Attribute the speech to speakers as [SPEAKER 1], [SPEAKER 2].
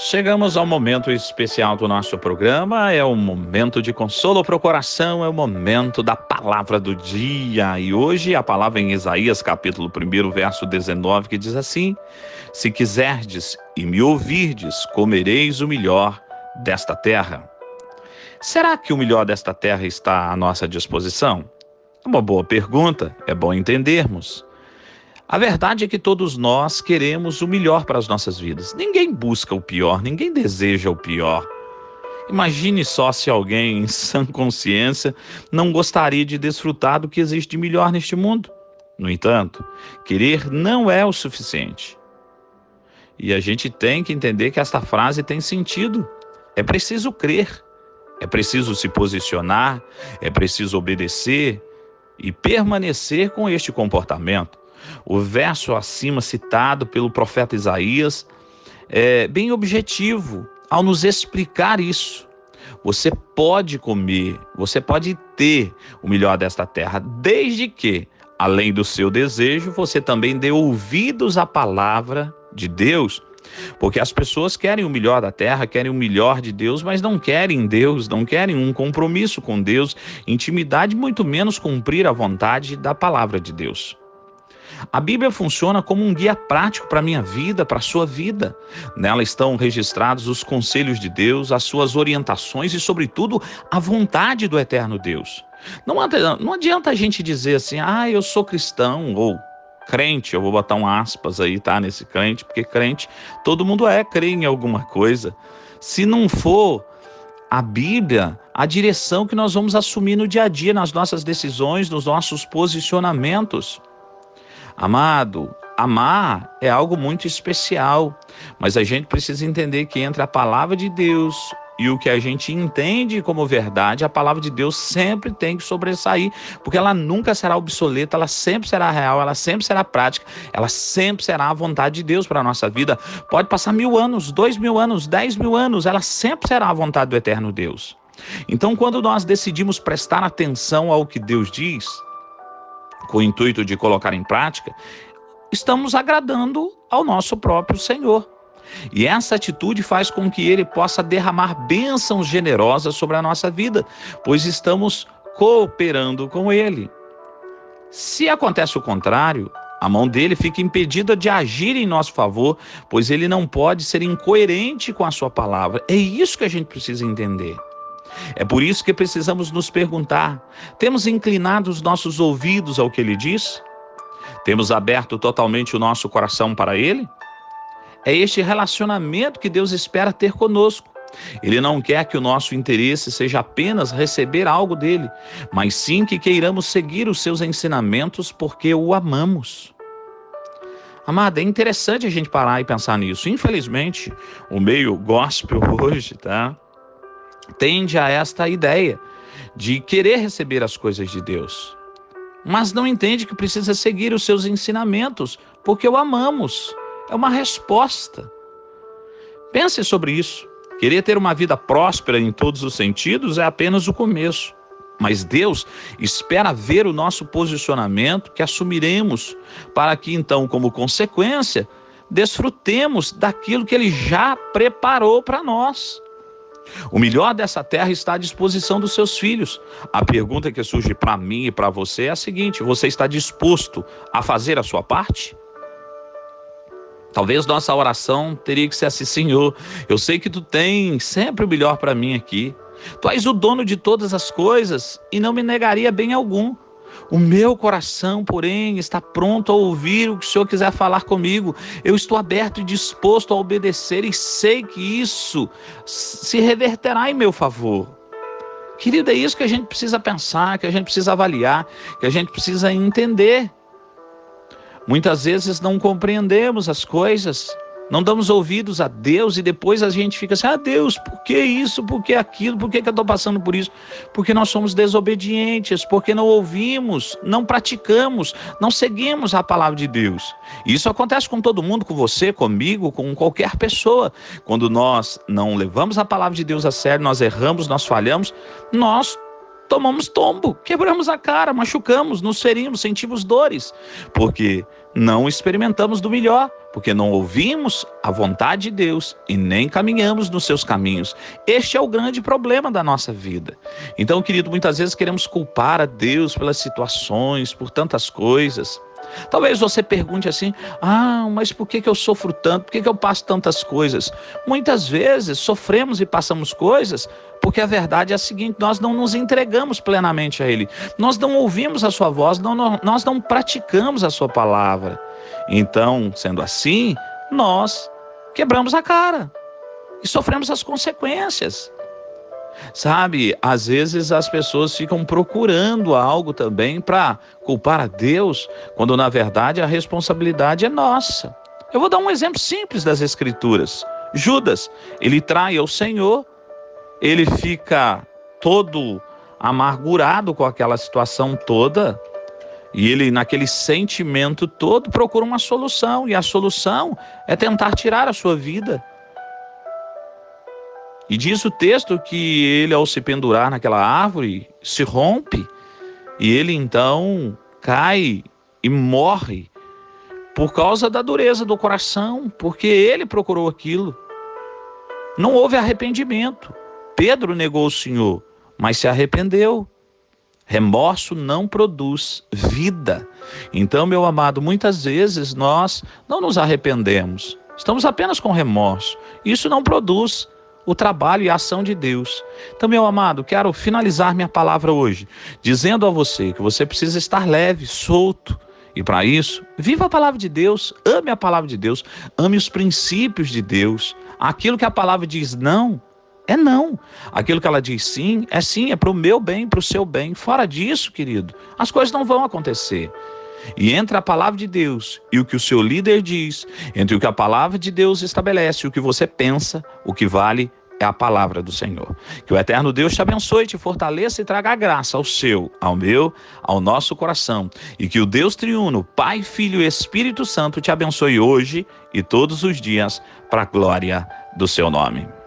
[SPEAKER 1] Chegamos ao momento especial do nosso programa, é o momento de consolo para o coração, é o momento da palavra do dia. E hoje a palavra em Isaías, capítulo 1, verso 19, que diz assim: Se quiserdes e me ouvirdes, comereis o melhor desta terra. Será que o melhor desta terra está à nossa disposição? É uma boa pergunta, é bom entendermos. A verdade é que todos nós queremos o melhor para as nossas vidas. Ninguém busca o pior, ninguém deseja o pior. Imagine só se alguém em sã consciência não gostaria de desfrutar do que existe de melhor neste mundo. No entanto, querer não é o suficiente. E a gente tem que entender que esta frase tem sentido. É preciso crer, é preciso se posicionar, é preciso obedecer e permanecer com este comportamento. O verso acima citado pelo profeta Isaías é bem objetivo ao nos explicar isso. Você pode comer, você pode ter o melhor desta terra, desde que, além do seu desejo, você também dê ouvidos à palavra de Deus. Porque as pessoas querem o melhor da terra, querem o melhor de Deus, mas não querem Deus, não querem um compromisso com Deus, intimidade, muito menos cumprir a vontade da palavra de Deus. A Bíblia funciona como um guia prático para a minha vida, para a sua vida. Nela estão registrados os conselhos de Deus, as suas orientações e, sobretudo, a vontade do eterno Deus. Não adianta, não adianta a gente dizer assim, ah, eu sou cristão ou crente, eu vou botar um aspas aí, tá, nesse crente, porque crente, todo mundo é, crê em alguma coisa. Se não for a Bíblia, a direção que nós vamos assumir no dia a dia, nas nossas decisões, nos nossos posicionamentos. Amado, amar é algo muito especial, mas a gente precisa entender que entre a palavra de Deus e o que a gente entende como verdade, a palavra de Deus sempre tem que sobressair, porque ela nunca será obsoleta, ela sempre será real, ela sempre será prática, ela sempre será a vontade de Deus para a nossa vida. Pode passar mil anos, dois mil anos, dez mil anos, ela sempre será a vontade do eterno Deus. Então, quando nós decidimos prestar atenção ao que Deus diz, com o intuito de colocar em prática, estamos agradando ao nosso próprio Senhor. E essa atitude faz com que ele possa derramar bênçãos generosas sobre a nossa vida, pois estamos cooperando com ele. Se acontece o contrário, a mão dele fica impedida de agir em nosso favor, pois ele não pode ser incoerente com a sua palavra. É isso que a gente precisa entender. É por isso que precisamos nos perguntar: temos inclinado os nossos ouvidos ao que ele diz? Temos aberto totalmente o nosso coração para ele? É este relacionamento que Deus espera ter conosco. Ele não quer que o nosso interesse seja apenas receber algo dele, mas sim que queiramos seguir os seus ensinamentos porque o amamos. Amada, é interessante a gente parar e pensar nisso. Infelizmente, o meio gospel hoje, tá? Tende a esta ideia de querer receber as coisas de Deus, mas não entende que precisa seguir os seus ensinamentos, porque o amamos. É uma resposta. Pense sobre isso. Querer ter uma vida próspera em todos os sentidos é apenas o começo. Mas Deus espera ver o nosso posicionamento que assumiremos, para que então, como consequência, desfrutemos daquilo que Ele já preparou para nós. O melhor dessa terra está à disposição dos seus filhos. A pergunta que surge para mim e para você é a seguinte: você está disposto a fazer a sua parte? Talvez nossa oração teria que ser assim: Senhor, eu sei que tu tens sempre o melhor para mim aqui. Tu és o dono de todas as coisas e não me negaria bem algum. O meu coração, porém, está pronto a ouvir o que o Senhor quiser falar comigo. Eu estou aberto e disposto a obedecer e sei que isso se reverterá em meu favor. Querido, é isso que a gente precisa pensar, que a gente precisa avaliar, que a gente precisa entender. Muitas vezes não compreendemos as coisas não damos ouvidos a Deus e depois a gente fica assim: ah, Deus, por que isso? Por que aquilo? Por que, que eu estou passando por isso? Porque nós somos desobedientes, porque não ouvimos, não praticamos, não seguimos a palavra de Deus. Isso acontece com todo mundo, com você, comigo, com qualquer pessoa. Quando nós não levamos a palavra de Deus a sério, nós erramos, nós falhamos, nós tomamos tombo, quebramos a cara, machucamos, nos ferimos, sentimos dores, porque não experimentamos do melhor porque não ouvimos a vontade de Deus e nem caminhamos nos seus caminhos. Este é o grande problema da nossa vida. Então, querido, muitas vezes queremos culpar a Deus pelas situações, por tantas coisas. Talvez você pergunte assim: ah, mas por que, que eu sofro tanto? Por que, que eu passo tantas coisas? Muitas vezes sofremos e passamos coisas porque a verdade é a seguinte: nós não nos entregamos plenamente a Ele, nós não ouvimos a Sua voz, não, nós não praticamos a Sua palavra. Então, sendo assim, nós quebramos a cara e sofremos as consequências. Sabe, às vezes as pessoas ficam procurando algo também para culpar a Deus, quando na verdade a responsabilidade é nossa. Eu vou dar um exemplo simples das Escrituras. Judas, ele trai ao Senhor, ele fica todo amargurado com aquela situação toda, e ele, naquele sentimento todo, procura uma solução, e a solução é tentar tirar a sua vida. E diz o texto que ele, ao se pendurar naquela árvore, se rompe, e ele então cai e morre por causa da dureza do coração, porque ele procurou aquilo. Não houve arrependimento. Pedro negou o Senhor, mas se arrependeu. Remorso não produz vida. Então, meu amado, muitas vezes nós não nos arrependemos, estamos apenas com remorso. Isso não produz o trabalho e a ação de Deus. Então, meu amado, quero finalizar minha palavra hoje dizendo a você que você precisa estar leve, solto. E para isso, viva a palavra de Deus, ame a palavra de Deus, ame os princípios de Deus. Aquilo que a palavra diz não, é não. Aquilo que ela diz sim, é sim, é para o meu bem, para o seu bem. Fora disso, querido, as coisas não vão acontecer. E entre a palavra de Deus e o que o seu líder diz, entre o que a palavra de Deus estabelece o que você pensa, o que vale é a palavra do Senhor. Que o eterno Deus te abençoe, te fortaleça e traga graça ao seu, ao meu, ao nosso coração. E que o Deus triuno, Pai, Filho e Espírito Santo te abençoe hoje e todos os dias para a glória do seu nome.